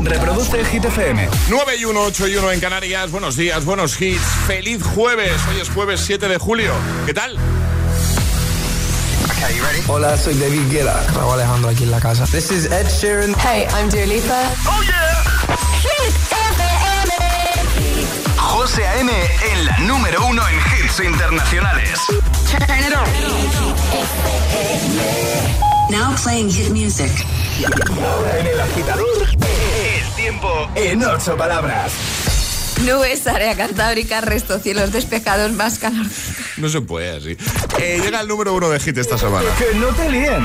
Reproduce Hit FM. 9 y 1, 8 y 1 en Canarias. Buenos días, buenos hits. Feliz jueves. Hoy es jueves 7 de julio. ¿Qué tal? Hola, soy David Guetta. Raúl Alejandro aquí en la casa. This is Ed Sheeran. Hey, I'm Dua Lipa. Oh yeah. Hit FM. José A.M. en la número uno en hits internacionales. Turn it on. Now playing hit music. ahora en el agitador, el tiempo en ocho palabras. Nubes, área cantábrica, resto cielos despejados, más calor. No se puede así. Eh, llega el número uno de hit esta semana. Que no te líen.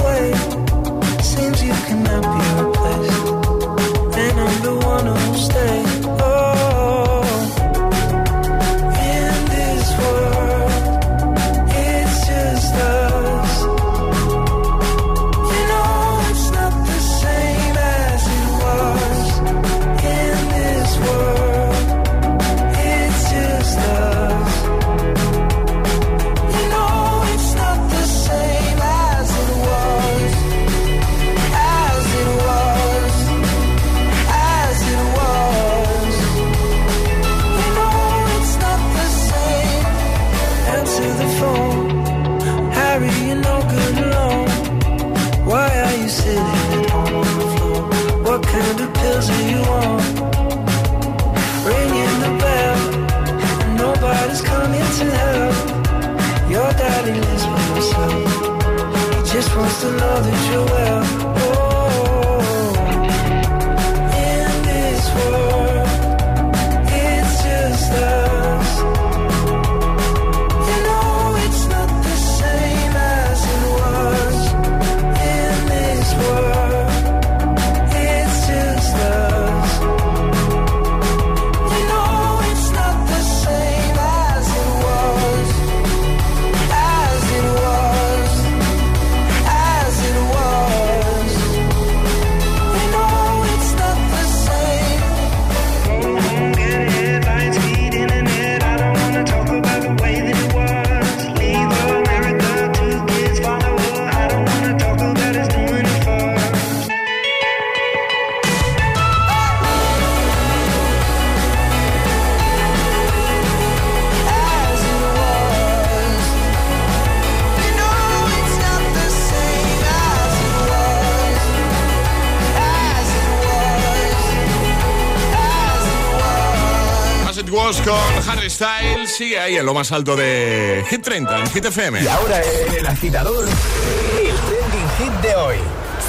Sigue ahí en lo más alto de Hit 30 en Hit FM. Y ahora en el agitador, el trending hit de hoy.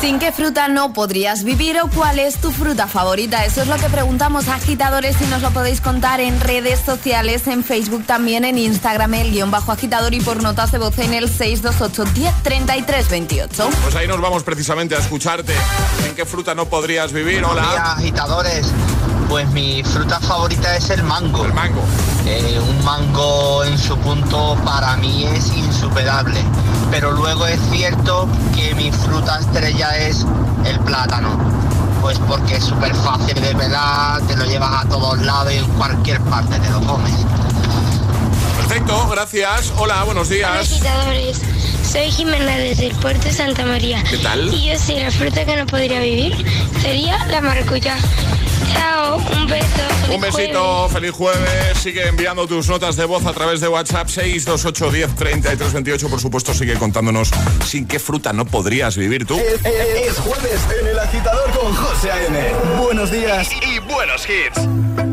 ¿Sin qué fruta no podrías vivir o cuál es tu fruta favorita? Eso es lo que preguntamos a agitadores y nos lo podéis contar en redes sociales, en Facebook también, en Instagram, el guion bajo agitador y por notas de voz en el 628 10 33 28. Pues ahí nos vamos precisamente a escucharte. ¿En qué fruta no podrías vivir? Buenos días, Hola. agitadores. Pues mi fruta favorita es el mango. El mango. Eh, un mango en su punto para mí es insuperable. Pero luego es cierto que mi fruta estrella es el plátano. Pues porque es súper fácil de pelar, te lo llevas a todos lados y en cualquier parte te lo comes. Perfecto, gracias. Hola, buenos Hola, días. agitadores. Soy Jimena desde el puerto de Santa María. ¿Qué tal? Y yo sí, la fruta que no podría vivir sería la maracuyá. Chao, un beso. feliz Un besito, feliz jueves. Sigue enviando tus notas de voz a través de WhatsApp 628 10 33 28. Por supuesto, sigue contándonos sin qué fruta no podrías vivir tú. Es, es- es jueves en el agitador con José A.M. Buenos días Y buenos hits.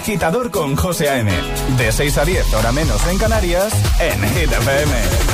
Agitador con José A.M. De 6 a 10, hora menos en Canarias, en Hit Poker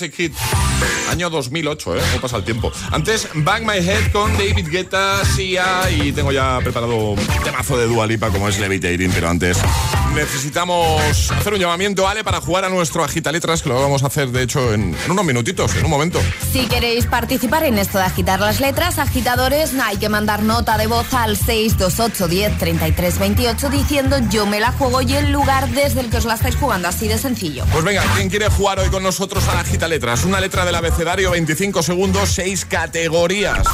Buen classic hit. Año 2008, ¿eh? ¿Cómo pasa el tiempo? Antes, Bang My Head con David Guetta, Sia y tengo ya preparado un temazo de Dualipa como es Levitating, pero antes necesitamos hacer un llamamiento, Ale, para jugar a nuestro Agita Letras, que lo vamos a hacer, de hecho, en, unos minutitos, en un momento. Si queréis participar en esto de agitar las letras, agitadores, hay que mandar nota de voz al 628 10 33 28 diciendo yo me la juego y el lugar desde el que os la estáis jugando, así de sencillo. Pues venga, ¿quién quiere jugar hoy con nosotros a la Agita Letras? Una letra del abecedario, 25 segundos, 6 categorías.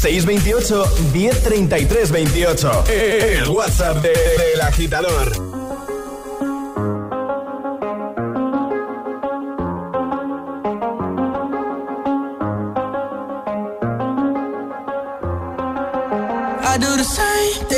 628 1033 28. El WhatsApp del de, agitador.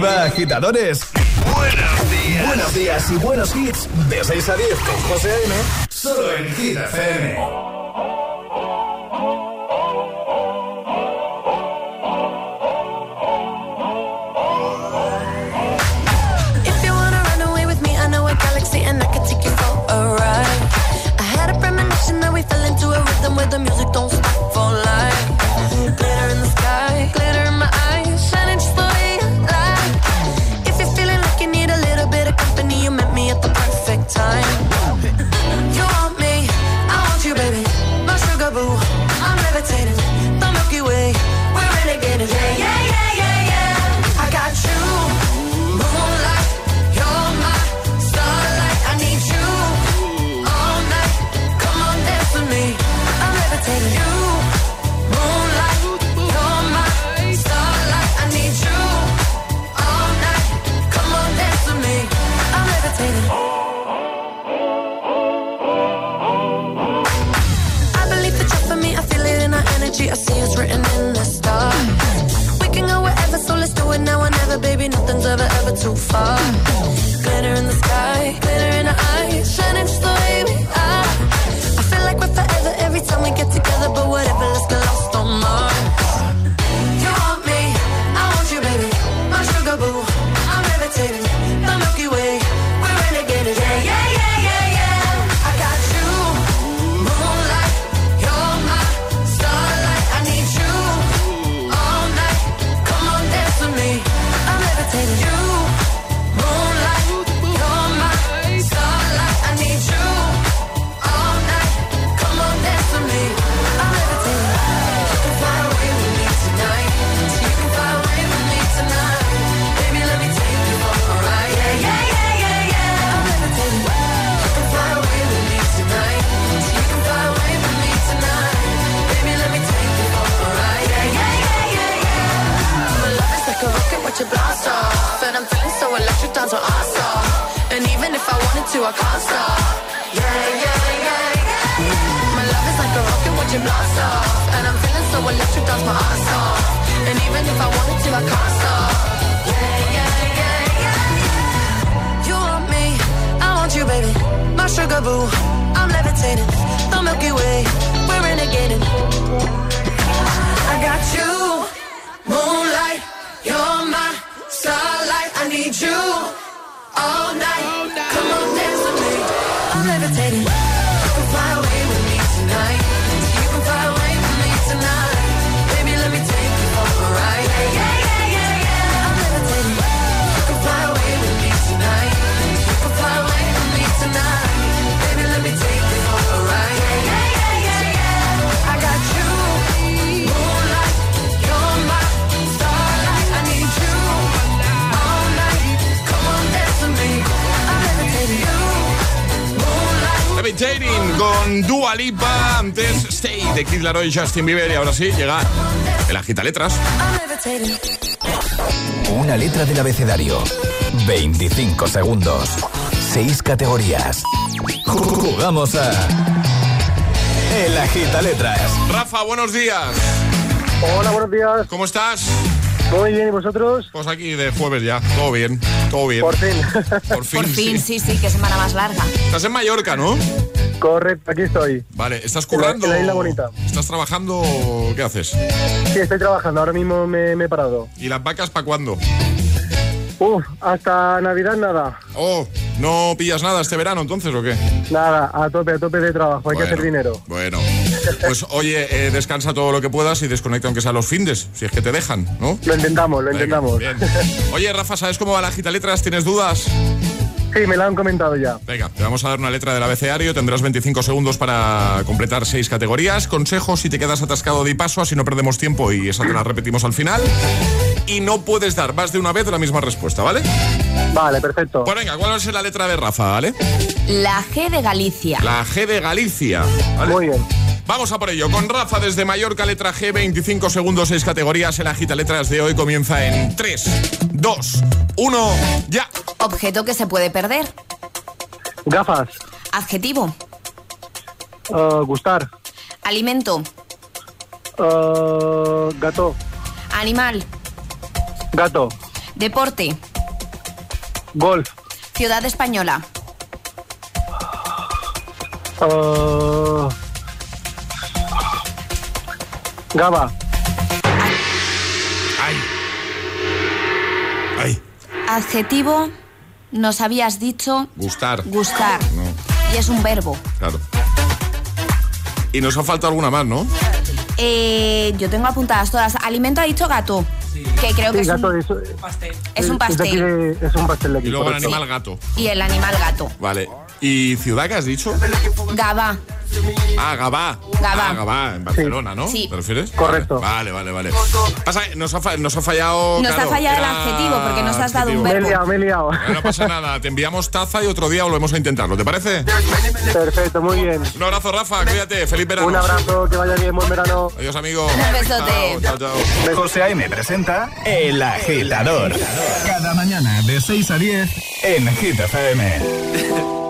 arriba, agitadores. Buenos días. Buenos días y buenos hits. De 6 a 10 con José M. Solo en Hit FM. You. Dua Lipa, antes Stay de Kid Laroi y Justin Bieber y ahora sí llega el agita letras. Una letra del abecedario, 25 segundos, 6 categorías. Jugamos a El agita letras. Rafa, buenos días. Hola, buenos días. ¿Cómo estás? Muy bien, ¿y vosotros? Pues aquí de jueves ya, todo bien, todo bien. Por fin. Por fin, Por fin sí. sí, sí, que semana más larga. Estás en Mallorca, ¿no? Correcto, aquí estoy. Vale, ¿estás En la- currando? en la Isla Bonita. ¿Estás trabajando o qué haces? Sí, estoy trabajando, ahora mismo me, me he parado. ¿Y las vacas para cuándo? Uf, hasta Navidad nada. Oh, ¿no pillas nada este verano entonces o qué? Nada, a tope, a tope de trabajo, hay que hacer dinero. Bueno, pues oye, eh, descansa todo lo que puedas y desconecta aunque sea los findes, si es que te dejan, ¿no? Lo intentamos, lo Venga, intentamos. bien. Oye, Rafa, ¿sabes cómo va la gita letras? ¿Tienes dudas? Sí, me lo han comentado ya. Venga, te vamos a dar una letra del abecedario, tendrás 25 segundos para completar seis categorías. Consejos si te quedas atascado de paso, así no perdemos tiempo y esa te la repetimos al final. Y no puedes dar más de una vez la misma respuesta, ¿vale? Vale, perfecto. Pues venga, ¿cuál va a ser la letra de Rafa, ¿vale? La G de Galicia. La G de Galicia. ¿vale? Muy bien. Vamos a por ello. Con Rafa desde Mallorca, letra G, 25 segundos, 6 categorías. El agita letras de hoy comienza en 3, 2, 1, ya. Objeto que se puede perder. Gafas. Adjetivo. Uh, gustar. Alimento. Uh, gato. Animal. Gato. Deporte. Golf. Ciudad española. Uh, Gaba. Adjetivo. Nos habías dicho Gustar. gustar. No, Y es un verbo. claro. Y nos ha faltado alguna más, ¿no? Eh, yo tengo apuntadas todas. Alimento ha dicho gato. Que creo que Sí, es gato un, es, es un es de aquí pastel. es un pastel de aquí. Y luego el animal gato. Y el animal gato. Vale. ¿Y ciudad que has dicho? Gaba. Ah, Gabá. Gabá. Ah, Gabá, en Barcelona, ¿no? Sí. ¿Te refieres? Correcto. Vale, vale, vale. Pasa, nos ha, fa- nos ha fallado. Nos ha fallado el adjetivo, porque nos has dado un adjetivo. Me he verbo. liado, me he liado. No pasa nada, te enviamos taza y otro día volvemos a intentarlo, ¿te parece? Perfecto, muy bien. Un abrazo, Rafa, cuídate, feliz verano. Un abrazo, que vaya bien, buen verano. Adiós, amigo. Un besote. Chao, chao, chao. José A.M. presenta El Agitador. Cada mañana de 6 a 10 en Hit FM.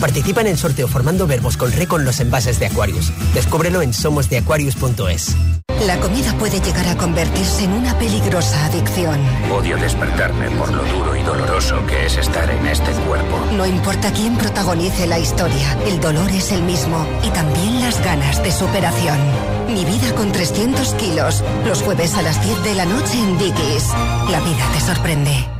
Participa en el sorteo formando verbos con re con los envases de Aquarius. Descúbrelo en somosdeaquarius.es. La comida puede llegar a convertirse en una peligrosa adicción. Odio despertarme por lo duro y doloroso que es estar en este cuerpo. No importa quién protagonice la historia, el dolor es el mismo y también las ganas de superación. Mi vida con 300 kilos, los jueves a las 10 de la noche en Dickies. La vida te sorprende.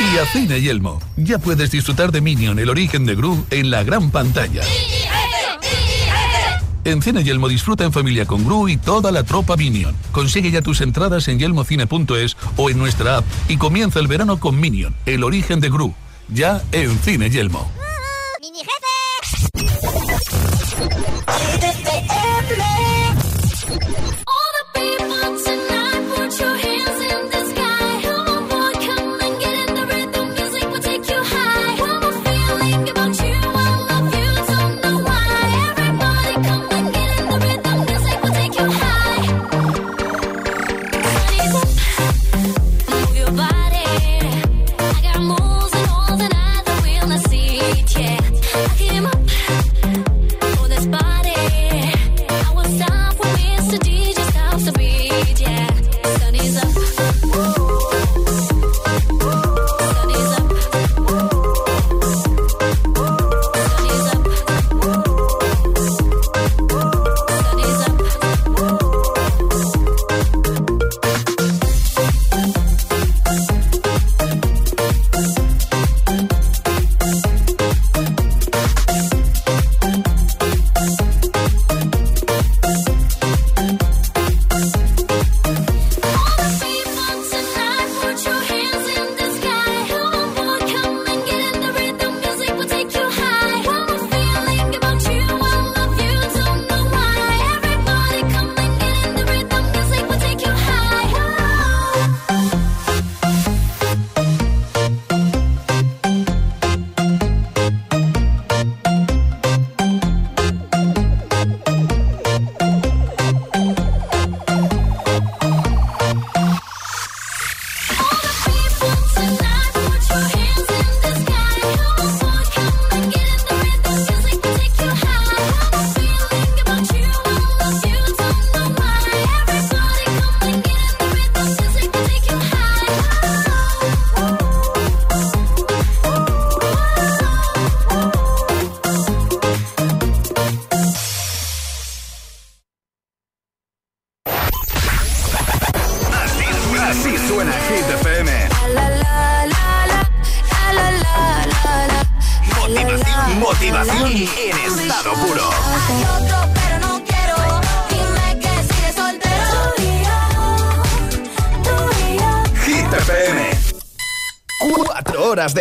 y a Cine Yelmo. Ya puedes disfrutar de Minion, el origen de Gru, en la gran pantalla. En Cine Yelmo disfruta en familia con Gru y toda la tropa Minion. Consigue ya tus entradas en yelmocine.es o en nuestra app y comienza el verano con Minion, el origen de Gru. Ya en Cine Yelmo. ¡Mini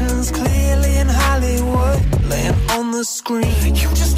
emotions clearly in Hollywood, laying on the screen. You just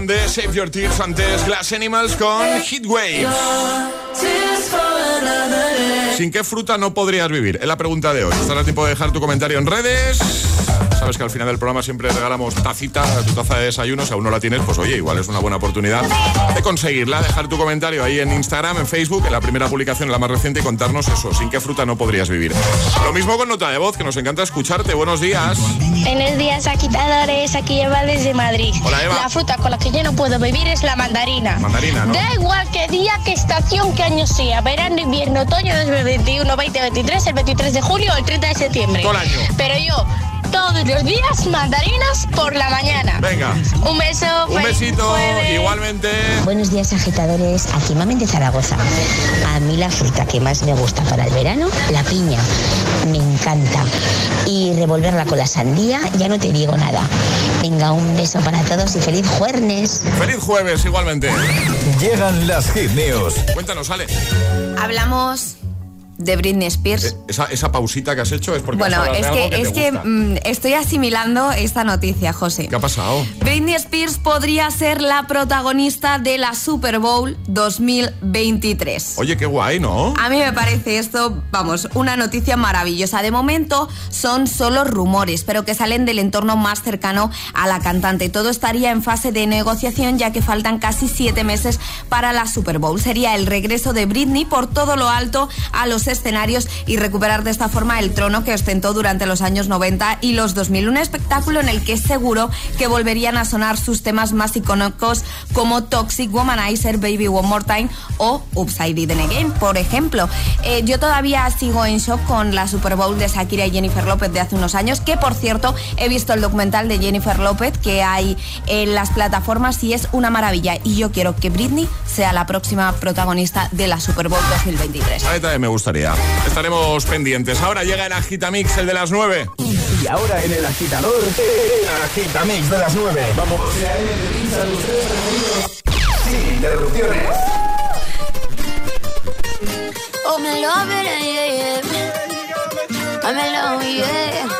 Grande, Save Your Tears antes Glass Animals con Heat Waves. ¿Sin qué fruta no podrías vivir? Es la pregunta de hoy. Estará tiempo de dejar tu comentario en redes. Sabes que al final del programa siempre regalamos tacita, tu taza de desayuno. Si aún no la tienes, pues oye, igual es una buena oportunidad de conseguirla. Dejar tu comentario ahí en Instagram, en Facebook, en la primera publicación, la más reciente, y contarnos eso. ¿Sin qué fruta no podrías vivir? Lo mismo con nota de voz, que nos encanta escucharte. Buenos días. Buenos días, agitadores. Aquí Eva desde Madrid. Hola, Eva. La fruta con la que yo no puedo vivir es la mandarina. Mandarina, ¿no? Da igual qué día, qué estación, qué año sea. Verano, invierno, otoño 2021, 2023, el 23 de julio o el 30 de septiembre. Todo el año. Pero yo, todos los días, mandarinas por la mañana. Venga. Un beso. Un besito, jueves. igualmente. Buenos días agitadores, aquí Mamen de Zaragoza. A mí la fruta que más me gusta para el verano, la piña. Me encanta. Y revolverla con la sandía, ya no te digo nada. Venga, un beso para todos y feliz jueves. Feliz jueves, igualmente. Llegan las hit news. Cuéntanos, Ale. Hablamos de Britney Spears. Esa, esa pausita que has hecho es porque Bueno, es que, que es que mm, estoy asimilando esta noticia, José. ¿Qué ha pasado? Britney Spears podría ser la protagonista de la Super Bowl 2023. Oye, qué guay, ¿no? A mí me parece esto, vamos, una noticia maravillosa. De momento son solo rumores, pero que salen del entorno más cercano a la cantante. Todo estaría en fase de negociación ya que faltan casi siete meses para la Super Bowl. Sería el regreso de Britney por todo lo alto a los escenarios y recuperar de esta forma el trono que ostentó durante los años 90 y los 2000. Un espectáculo en el que es seguro que volverían a sonar sus temas más icónicos como Toxic Womanizer, Baby One More Time o Upside Down Again, por ejemplo. Eh, yo todavía sigo en shock con la Super Bowl de Shakira y Jennifer López de hace unos años, que por cierto he visto el documental de Jennifer López que hay en las plataformas y es una maravilla. Y yo quiero que Britney sea la próxima protagonista de la Super Bowl 2023. A mí también me gustaría. Estaremos pendientes. Ahora llega el Agitamix, el de las 9. Y ahora en el agitador, el agitamix de las 9. Vamos. Sin interrupciones. Oh, me love it, yeah, yeah. I'm in love, yeah.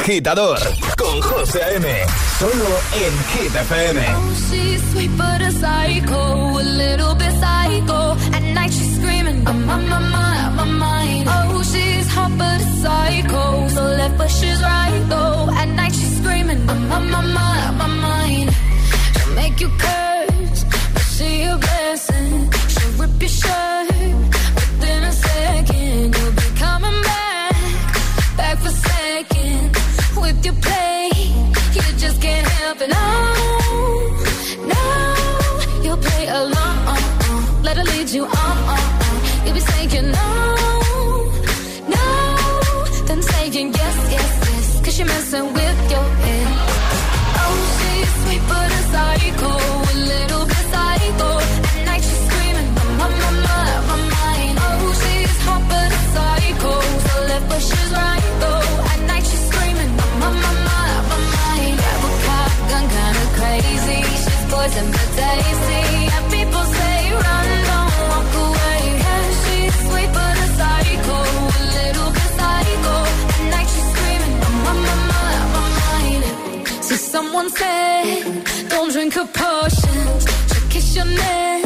agitador con José A.M. Solo en Hit FM. Oh, she's sweet but a psycho, a little bit psycho. At night she's screaming, I'm on my mind, my mind. Oh, she's hot but a psycho, so left but she's right though. At night she's screaming, I'm on my mind, my mind. She'll make you curse, but she a blessing. She'll rip your shirt within a second. Your play. You just can't help it. No, no, you'll play along. Let her lead you on. Someone said, don't drink her potions. She'll kiss your neck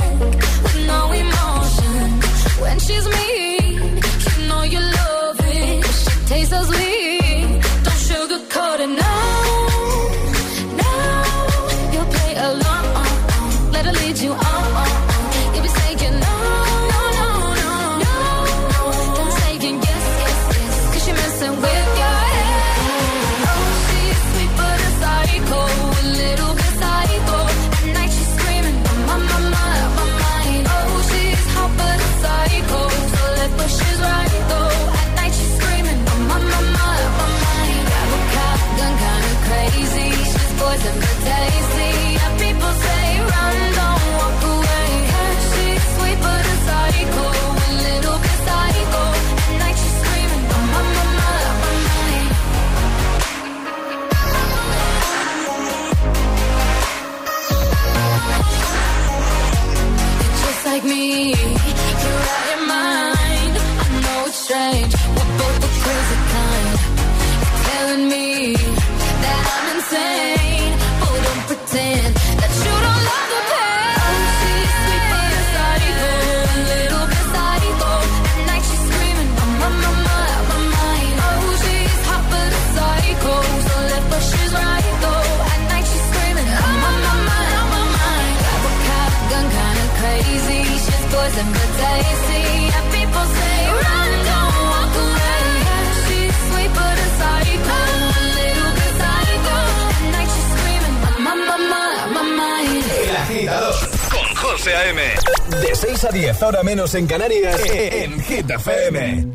menos en Canarias, en FM.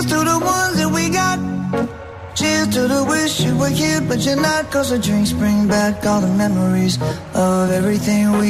To the ones that we got. Cheers to the wish you were here, but you're not. Cause the drinks bring back all the memories of everything we've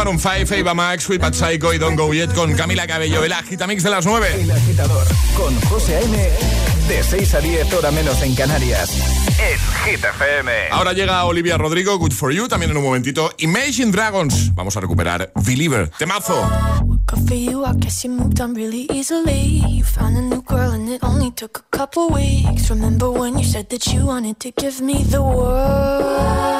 Maroon 5, Eva Max, Sweet But Psycho y Don't Go Yet con Camila Cabello, el Agitamix de las 9. El agitador con José A.M. De 6 a 10, hora menos en Canarias. En Hit FM. Ahora llega Olivia Rodrigo, Good For You, también en un momentito. Imagine Dragons. Vamos a recuperar Believer. Temazo. Good for you, I guess you moved on really easily. You found a new girl and it only took a couple weeks. Remember when you said that you wanted to give me the world?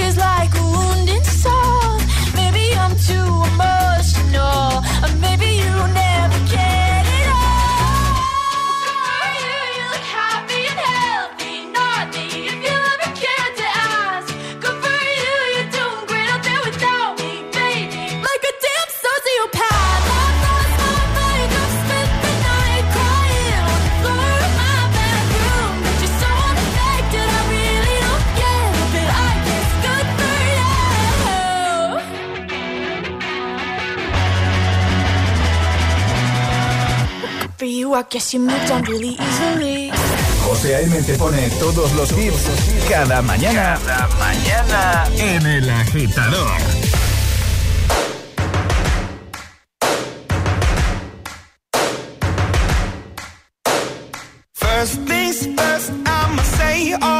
feels like you, I guess you moved on really easily. José A.M. te pone todos los hits cada mañana. Cada mañana en El Agitador. First things first, I'ma say all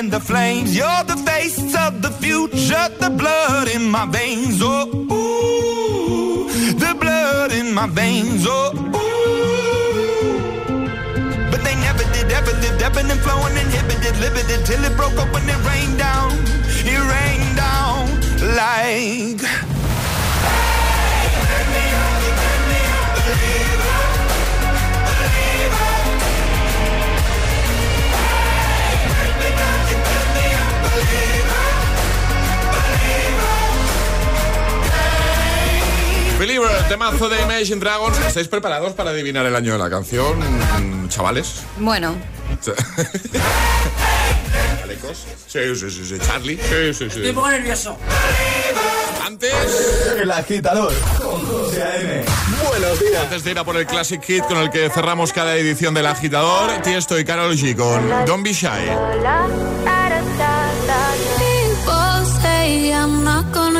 And the flames. You're the face of the future, the blood in my veins. Oh, ooh, the blood in my veins. Oh, ooh. But they never did, ever lived, ebbing and flowing, inhibited, limited, till it broke open and rained down. It rained down like. Believer. Temazo de Imagine Dragons. ¿Estáis preparados para adivinar el año de la canción, chavales? Bueno, ¿Alecos? Sí, sí, sí, sí. Charlie. Sí, sí, sí. Estoy un poco nervioso. Antes. El agitador con José A.M. Buenos días. Antes de ir a por el Classic Hit con el que cerramos cada edición del agitador, Tiesto y Carol G con Don't Be Shy.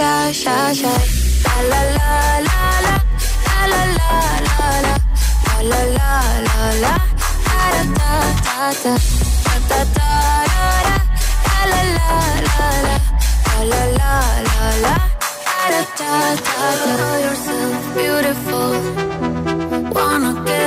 shy, shy, shy. La la la la la. La la la la la. La la la la. Da da da da. Da da da da. La la la la la. La la la la. Da da da da. Know yourself beautiful. Wanna get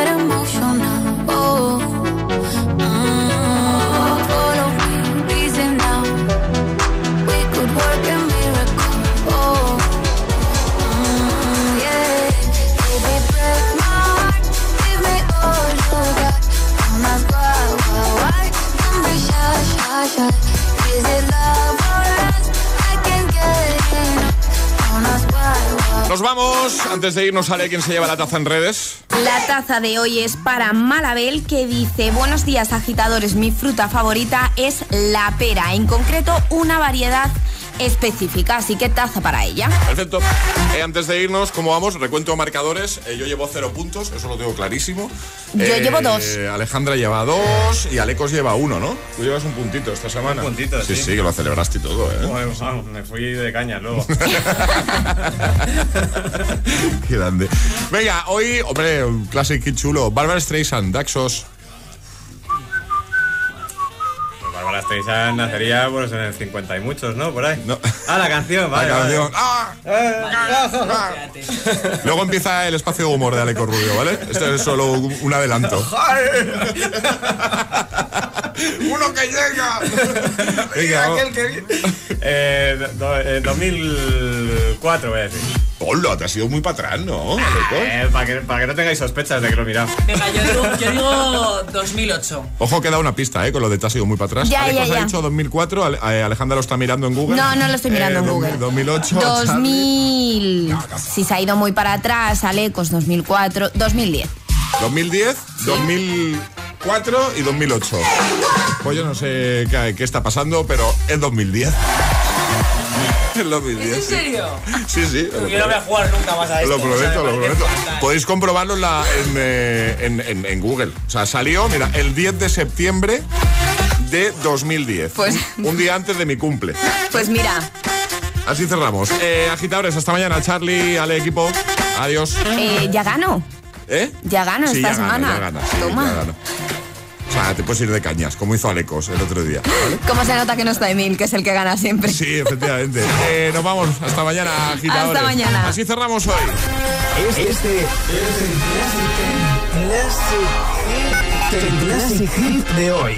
Antes de irnos, sale quién se lleva la taza en redes. La taza de hoy es para Malabel que dice, buenos días agitadores, mi fruta favorita es la pera, en concreto una variedad específica, así que taza para ella. Perfecto. Eh, antes de irnos, ¿cómo vamos? Recuento marcadores. Eh, yo llevo cero puntos, eso lo tengo clarísimo. Yo Eh, llevo dos. Alejandra lleva dos y Alecos lleva uno, ¿no? Tú llevas un puntito esta semana. Un puntito, sí. sí. Sí, que lo celebraste y todo, ¿eh? Pues, vamos, me fui de caña luego. Qué grande. Venga, hoy, hombre, un classic chulo. Barbara Streisand, Daxos. Bárbara Streisand nacería pues, en el 50 y muchos, ¿no? Por ahí. Ah, la canción, La vale. canción. vale. Luego empieza el espacio de humor de Aleco Rubio, ¿vale? Esto es solo un un adelanto. ¡Uno que llega! Venga, vamos. Eh, do- eh, 2004, voy a decir. Hola, te has ido muy para atrás, ¿no, Aleco? Eh, para, que, para que no tengáis sospechas de que lo he mirado. Venga, yo digo, yo digo 2008. Ojo que da una pista, ¿eh? Con lo de te has ido muy para atrás. Ya, ya, os ha ya. dicho 2004, Ale- eh, Alejandra lo está mirando en Google. No, no lo estoy mirando en Eh, Google. 2008. Charlie. 2000. Si se ha ido muy para atrás, Alecos 2004, 2010. 2010, 2004 y 2008. Pues yo no sé qué, qué está pasando, pero es 2010. Es 2010. ¿En sí. serio? Sí, sí. Yo no voy a jugar nunca más a esto. Lo prometo, o sea, lo prometo. Podéis comprobarlo en, la- en, eh, en- en- en Google. O sea, salió, mira, el 10 de septiembre de 2010. Pues- un, un día antes de mi cumple. Pues mira, Así cerramos. Eh, agitadores, hasta mañana. Charlie, al equipo. Adiós. eh, ya gano. ¿Eh? Ya gano Sí, esta ya gana, semana. ya gana, sí, Toma. ya gana. O sea, te puedes ir de cañas, como hizo Alecos el otro día. ¿vale? ¿Cómo se nota que no está Emil, que es el que gana siempre? Sí, efectivamente. Eh, nos vamos. Hasta mañana, agitadores. Hasta mañana. Así cerramos hoy. Este es el Classic, el Classic Hit de hoy.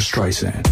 Streisand.